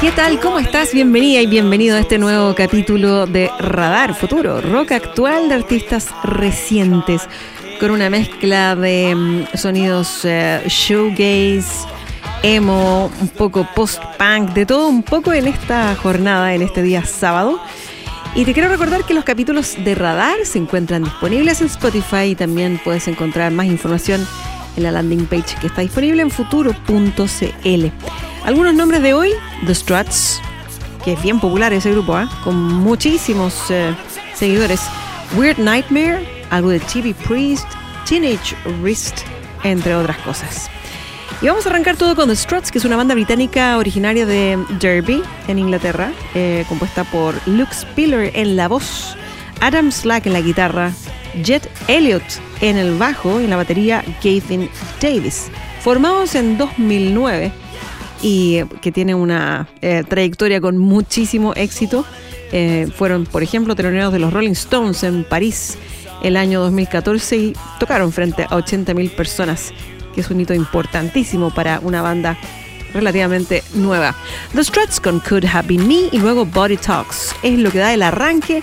¿Qué tal? ¿Cómo estás? Bienvenida y bienvenido a este nuevo capítulo de Radar Futuro, rock actual de artistas recientes, con una mezcla de mm, sonidos showgaze, emo, un poco post-punk, de todo un poco en esta jornada, en este día sábado. Y te quiero recordar que los capítulos de Radar se encuentran disponibles en Spotify y también puedes encontrar más información en la landing page que está disponible en futuro.cl. Algunos nombres de hoy, The Struts, que es bien popular ese grupo, ¿eh? con muchísimos eh, seguidores. Weird Nightmare, algo de TV Priest, Teenage Wrist, entre otras cosas. Y vamos a arrancar todo con The Struts, que es una banda británica originaria de Derby, en Inglaterra, eh, compuesta por Luke Spiller en la voz, Adam Slack en la guitarra, Jet Elliott en el bajo y en la batería Gavin Davis. Formados en 2009, y que tiene una eh, trayectoria con muchísimo éxito. Eh, fueron, por ejemplo, teloneros de los Rolling Stones en París el año 2014 y tocaron frente a 80.000 personas, que es un hito importantísimo para una banda relativamente nueva. The Struts con Could Have Been Me y luego Body Talks es lo que da el arranque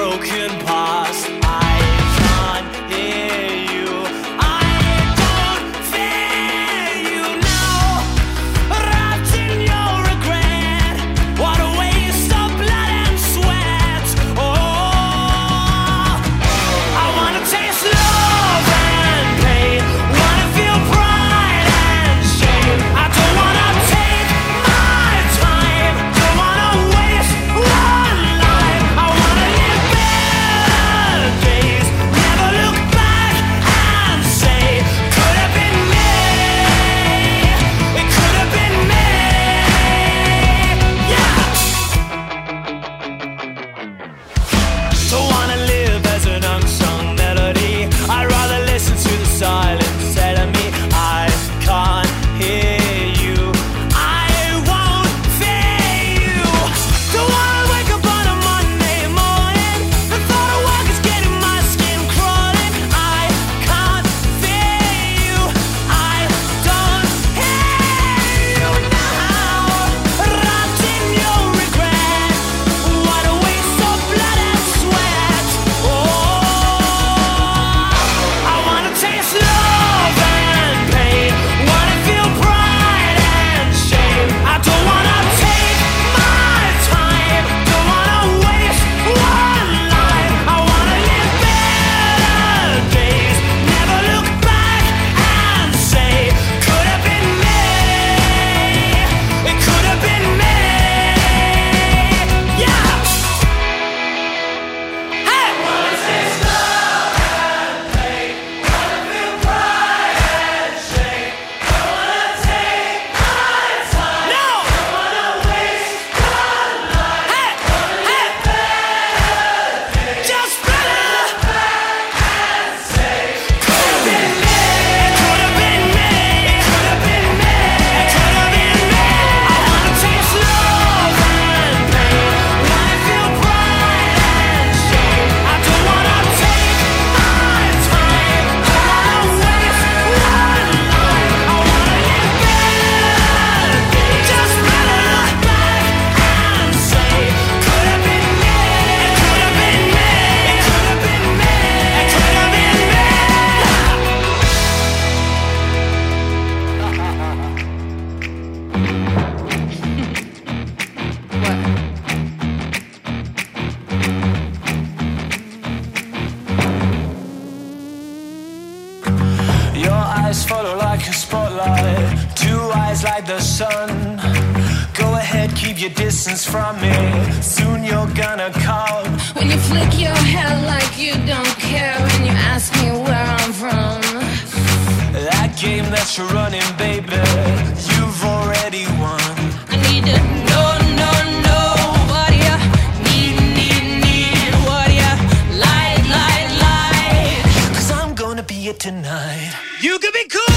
gonna come. When you flick your hair like you don't care, when you ask me where I'm from. That game that you're running, baby, you've already won. I need to know, know, know what you need, need, need. What you like, like, like. Cause I'm gonna be it tonight. You could be cool,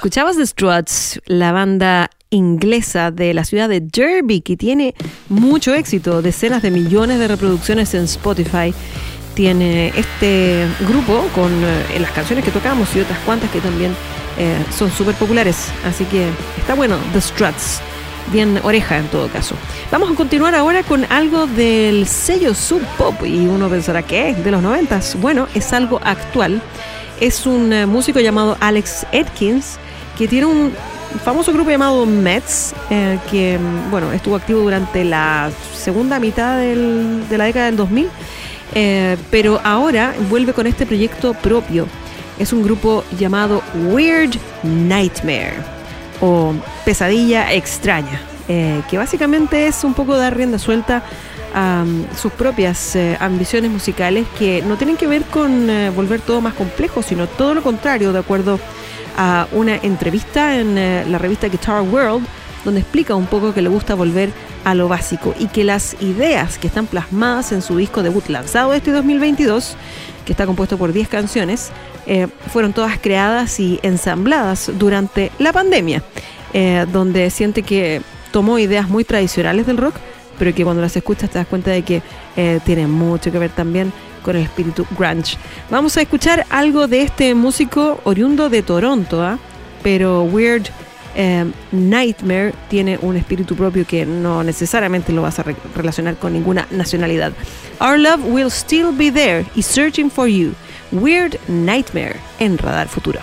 Escuchabas The Struts, la banda inglesa de la ciudad de Derby que tiene mucho éxito, decenas de millones de reproducciones en Spotify. Tiene este grupo con eh, las canciones que tocamos y otras cuantas que también eh, son súper populares. Así que está bueno, The Struts. Bien oreja en todo caso. Vamos a continuar ahora con algo del sello Sub Pop y uno pensará que es de los noventas. Bueno, es algo actual es un eh, músico llamado Alex Atkins que tiene un famoso grupo llamado Mets eh, que mm, bueno estuvo activo durante la segunda mitad del- de la década del 2000 eh, pero ahora vuelve con este proyecto propio. Es un grupo llamado Weird Nightmare o Pesadilla Extraña, eh, que básicamente es un poco dar rienda suelta a um, sus propias ambiciones musicales que no tienen que ver con volver todo más complejo, sino todo lo contrario, de acuerdo a una entrevista en eh, la revista Guitar World, donde explica un poco que le gusta volver a lo básico y que las ideas que están plasmadas en su disco debut lanzado este 2022, que está compuesto por 10 canciones, eh, fueron todas creadas y ensambladas durante la pandemia, eh, donde siente que tomó ideas muy tradicionales del rock, pero que cuando las escuchas te das cuenta de que eh, tienen mucho que ver también con el espíritu grunge. Vamos a escuchar algo de este músico oriundo de Toronto, ¿ah? pero Weird eh, Nightmare tiene un espíritu propio que no necesariamente lo vas a re- relacionar con ninguna nacionalidad. Our Love Will Still Be There y Searching for You. Weird Nightmare en Radar Futuro.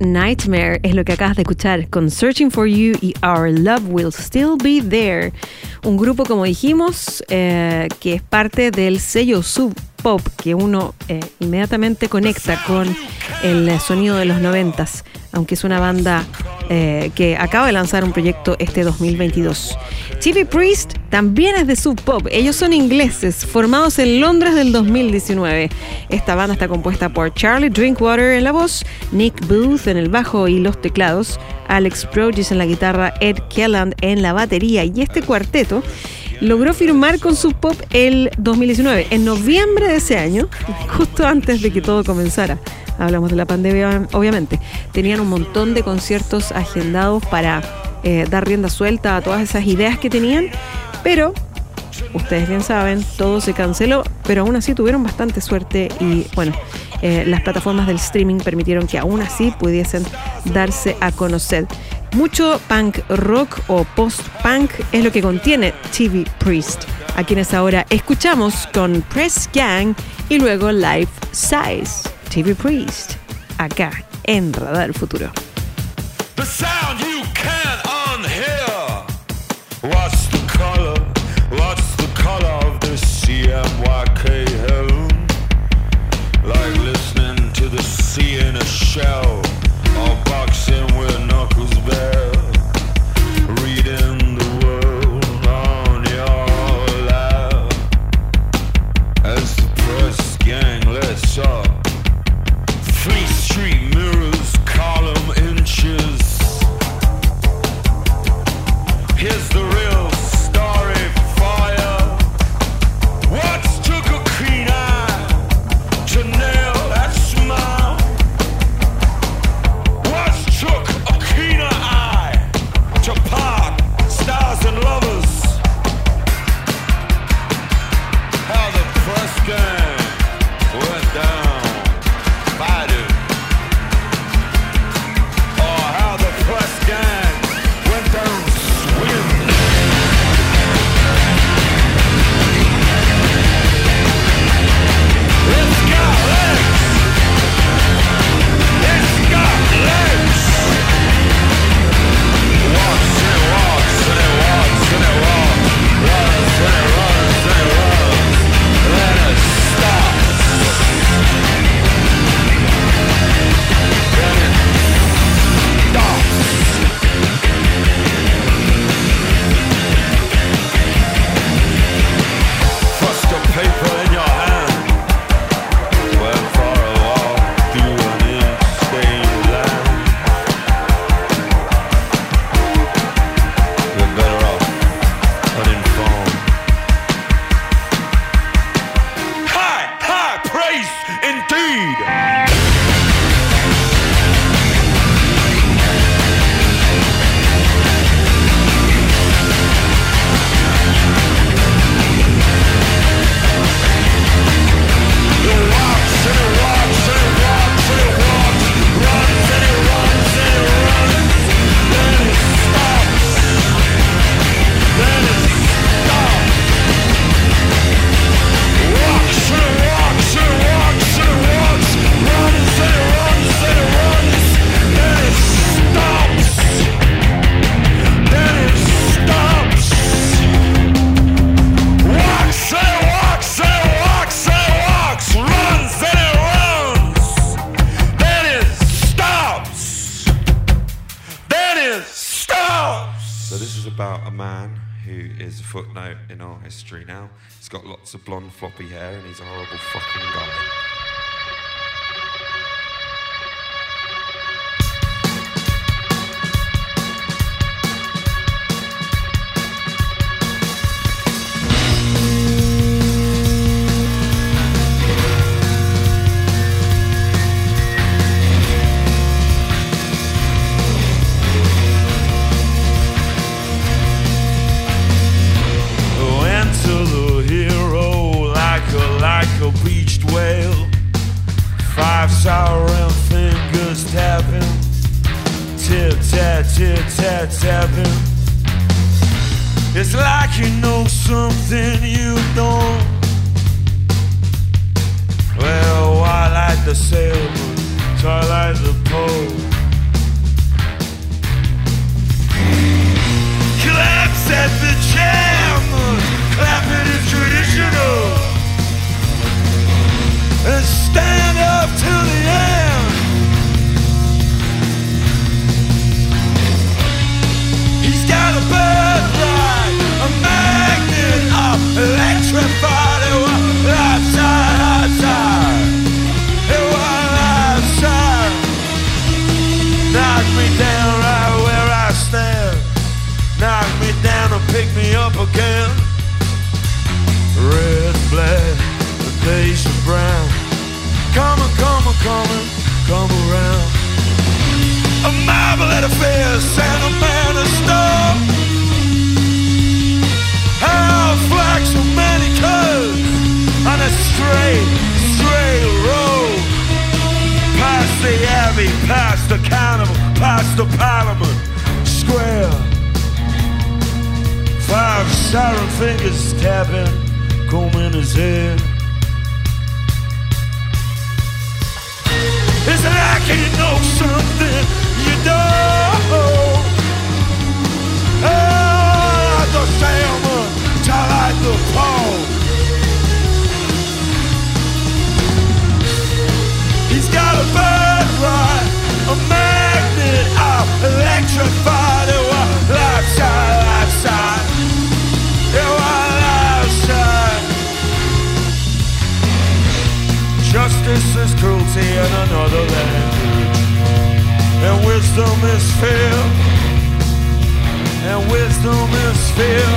Nightmare es lo que acabas de escuchar con Searching for You y Our Love Will Still Be There. Un grupo, como dijimos, eh, que es parte del sello Sub Pop que uno eh, inmediatamente conecta con el sonido de los noventas, aunque es una banda eh, que acaba de lanzar un proyecto este 2022. TV Priest también es de Sub Pop. Ellos son ingleses, formados en Londres del 2019. Esta banda está compuesta por Charlie Drinkwater en la voz, Nick Booth en el bajo y los teclados, Alex Progis en la guitarra, Ed Kelland en la batería y este cuarteto logró firmar con Sub Pop el 2019, en noviembre de ese año, justo antes de que todo comenzara. Hablamos de la pandemia, obviamente. Tenían un montón de conciertos agendados para eh, dar rienda suelta a todas esas ideas que tenían, pero ustedes bien saben, todo se canceló, pero aún así tuvieron bastante suerte y bueno, eh, las plataformas del streaming permitieron que aún así pudiesen darse a conocer. Mucho punk rock o post-punk es lo que contiene TV Priest, a quienes ahora escuchamos con Press Gang y luego Life Size. TV Priest, acá en Radar Futuro. The sound you can't unhear. What's the color? What's the color of the CMYK? Like listening to the sea in a shell, Parliament Square. Five siren fingers tapping, combing his hair. Is that I can know something you don't? Oh, the salmon, till I the pole. He's got a bird right, a man electrified. It was outside, outside. It was outside. Justice is cruelty in another language. And wisdom is fear. And wisdom is fear.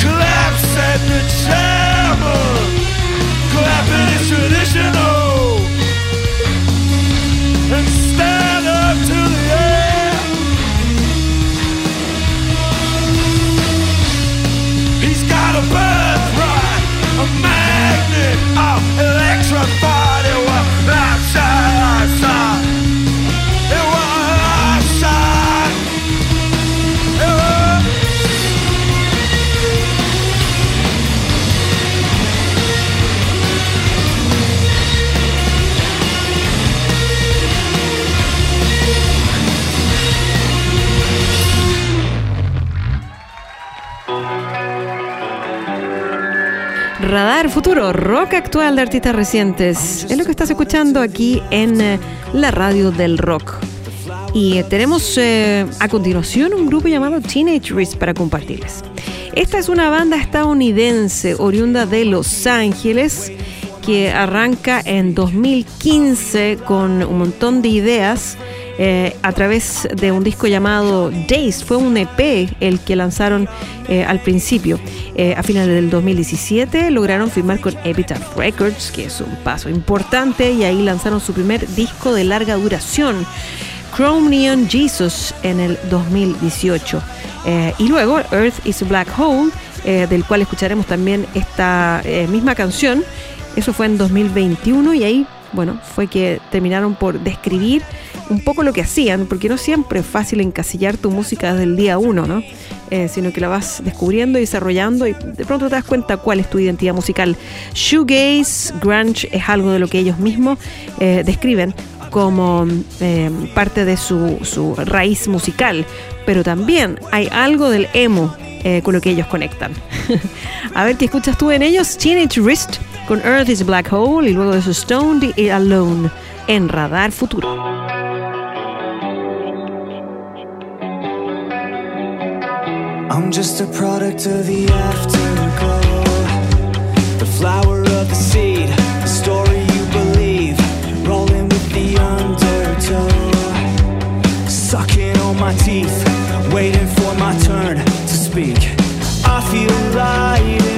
Collapse at the chairman. Clapping is traditional. And stand up to the air. He's got a birthright, a magnet of electrified. It was outside, outside. Radar Futuro, rock actual de artistas recientes. Es lo que estás escuchando aquí en eh, la radio del rock. Y eh, tenemos eh, a continuación un grupo llamado Teenage Risk para compartirles. Esta es una banda estadounidense oriunda de Los Ángeles que arranca en 2015 con un montón de ideas eh, a través de un disco llamado Days. Fue un EP el que lanzaron eh, al principio. Eh, a finales del 2017 lograron firmar con Epitaph Records, que es un paso importante, y ahí lanzaron su primer disco de larga duración. Chrome Jesus en el 2018. Eh, y luego Earth is a Black Hole, del cual escucharemos también esta misma canción. Eso fue en 2021 y ahí, bueno, fue que terminaron por describir un poco lo que hacían, porque no siempre es fácil encasillar tu música desde el día uno, ¿no? Eh, sino que la vas descubriendo y desarrollando y de pronto te das cuenta cuál es tu identidad musical. Shoegaze, grunge es algo de lo que ellos mismos eh, describen como eh, parte de su, su raíz musical, pero también hay algo del emo con lo que ellos conectan. A ver qué escuchas tú en ellos. Teenage Wrist con Earth is a Black Hole y luego de su Stoned y Alone en Radar Futuro. I'm just a product of the afterglow. The flower of the seed, the story you believe. Rolling with the undertow. Sucking on my teeth, waiting for my turn to speak. I feel light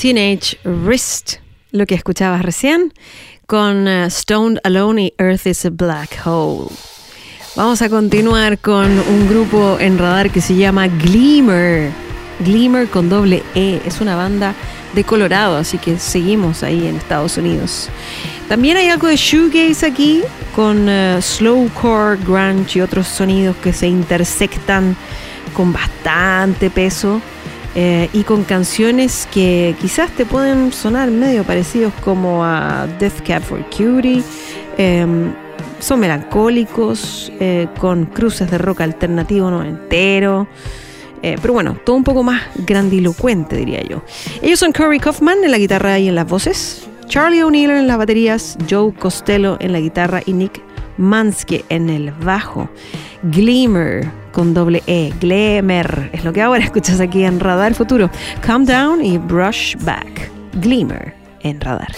Teenage Wrist, lo que escuchabas recién, con eh, Stoned Alone y Earth is a Black Hole. Vamos a continuar con un grupo en radar que se llama Glimmer. Glimmer con doble E. Es una banda de Colorado, así que seguimos ahí en Estados Unidos. También hay algo de shoegaze aquí, con eh, slowcore, grunge y otros sonidos que se intersectan con bastante peso eh, y con canciones que quizás te pueden sonar medio parecidos como a Death Cab for Cutie. em, son melancólicos, eh, con cruces de rock alternativo no entero. Eh, pero bueno, todo un poco más grandilocuente, diría yo. Ellos son Corey Kaufman en la guitarra y en las voces, Charlie O'Neill en las baterías, Joe Costello en la guitarra y Nick Mansky en el bajo. Glimmer con doble E, Glimmer, es lo que ahora escuchas aquí en Radar Futuro. Calm Down y Brush Back. Glimmer en Radar.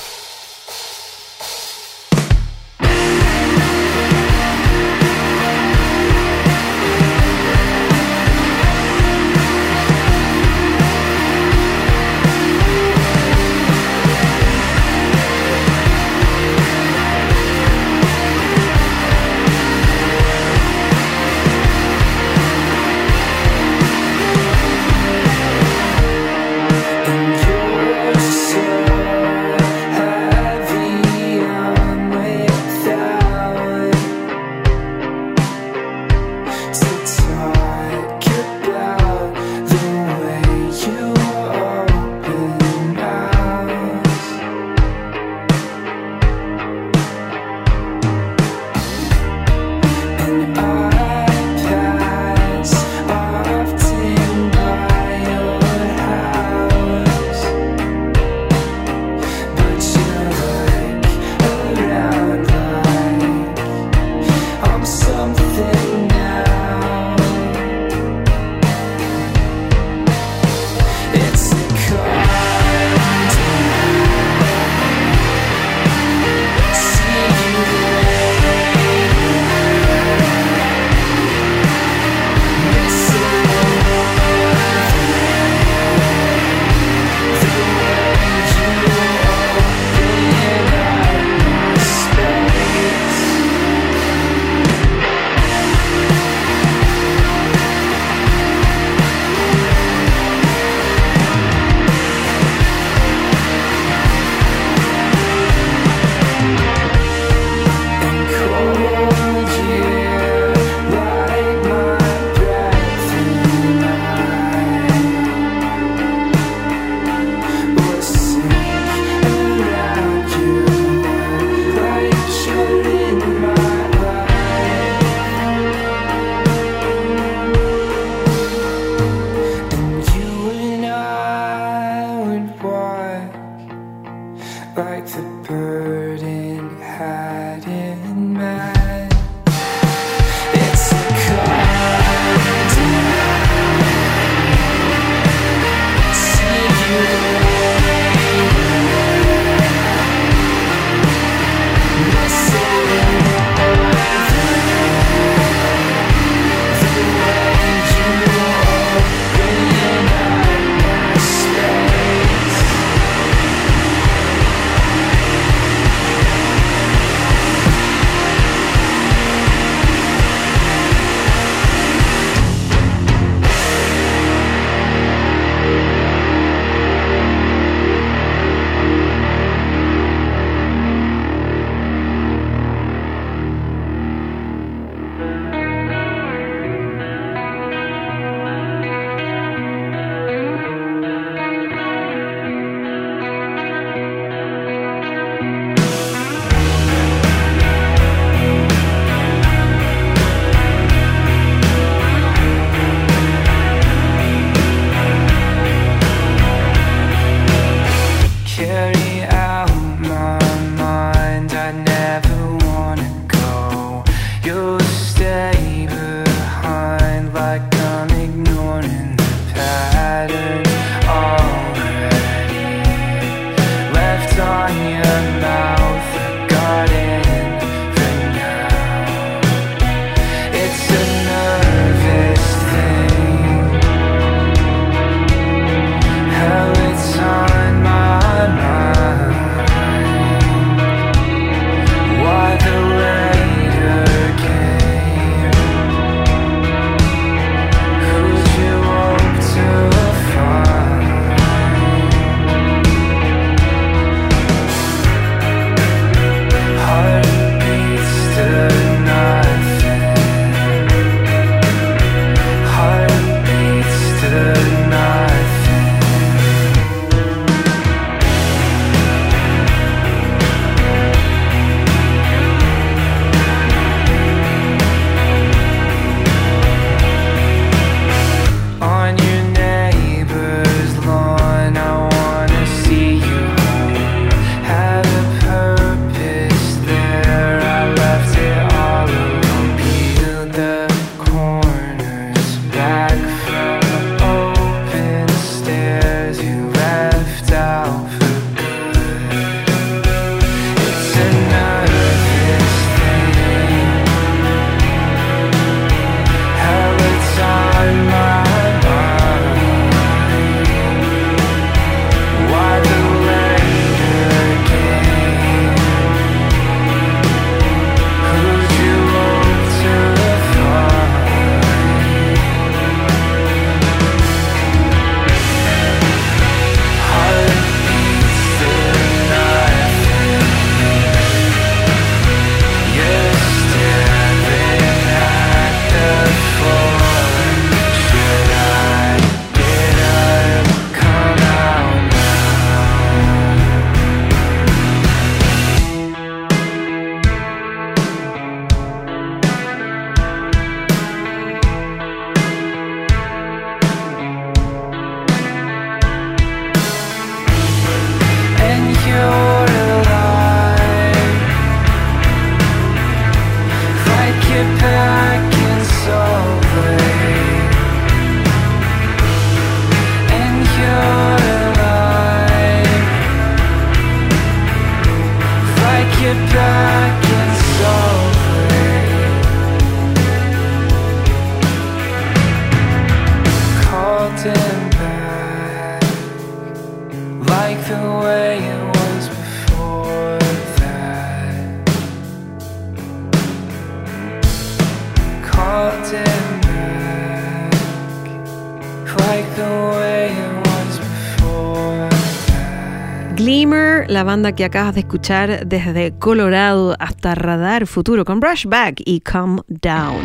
banda que acabas de escuchar desde Colorado hasta Radar Futuro con Brushback y Come Down.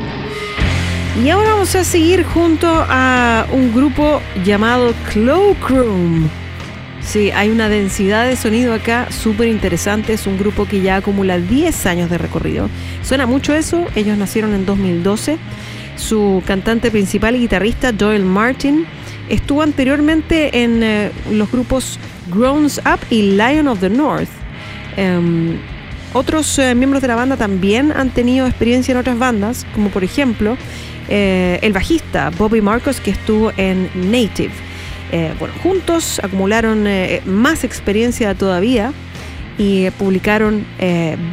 Y ahora vamos a seguir junto a un grupo llamado Cloakroom. Sí, hay una densidad de sonido acá súper interesante. Es un grupo que ya acumula 10 años de recorrido. Suena mucho eso. Ellos nacieron en 2012. Su cantante principal y guitarrista, Joel Martin, estuvo anteriormente en eh, los grupos Grounds Up y Lion of the North. Em, otros eh, miembros de la banda también han tenido experiencia en otras bandas, como por ejemplo eh, el bajista Bobby Marcos que estuvo en Native. Eh, bueno, juntos acumularon más experiencia todavía y publicaron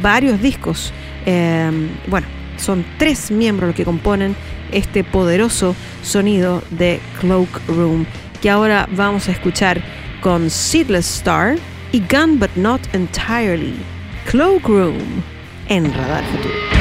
varios discos. Em, bueno, son tres miembros los que componen este poderoso sonido de Cloak Room que ahora vamos a escuchar con Seedless Star y Gun But Not Entirely. Cloakroom en Radar Futuro.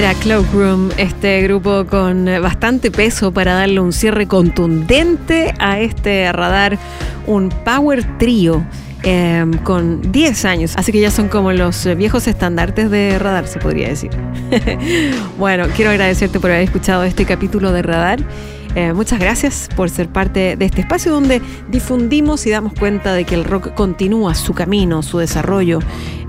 Era Cloakroom, este grupo con bastante peso para darle un cierre contundente a este radar, un power trío. eh, con 10 años, así que ya son como los viejos estandartes de Radar, se podría decir. bueno, quiero agradecerte por haber escuchado este capítulo de Radar. Eh, muchas gracias por ser parte de este espacio donde difundimos y damos cuenta de que el rock continúa su camino, su desarrollo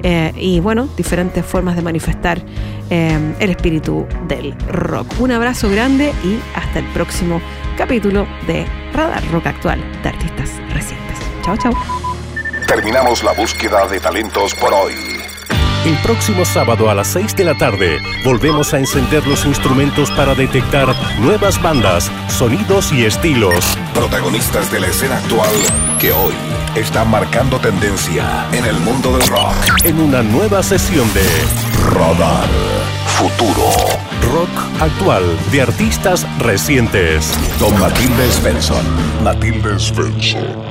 eh, y, bueno, diferentes formas de manifestar eh, el espíritu del rock. Un abrazo grande y hasta el próximo capítulo de Radar Rock Actual de Artistas Recientes. Chao, chao. Terminamos la búsqueda de talentos por hoy. El próximo sábado a las 6 de la tarde volvemos a encender los instrumentos para detectar nuevas bandas, sonidos y estilos. Protagonistas de la escena actual que hoy están marcando tendencia en el mundo del rock. En una nueva sesión de Radar Futuro. Rock Actual de artistas recientes. Con Matilde Svensson. Matilde Svensson.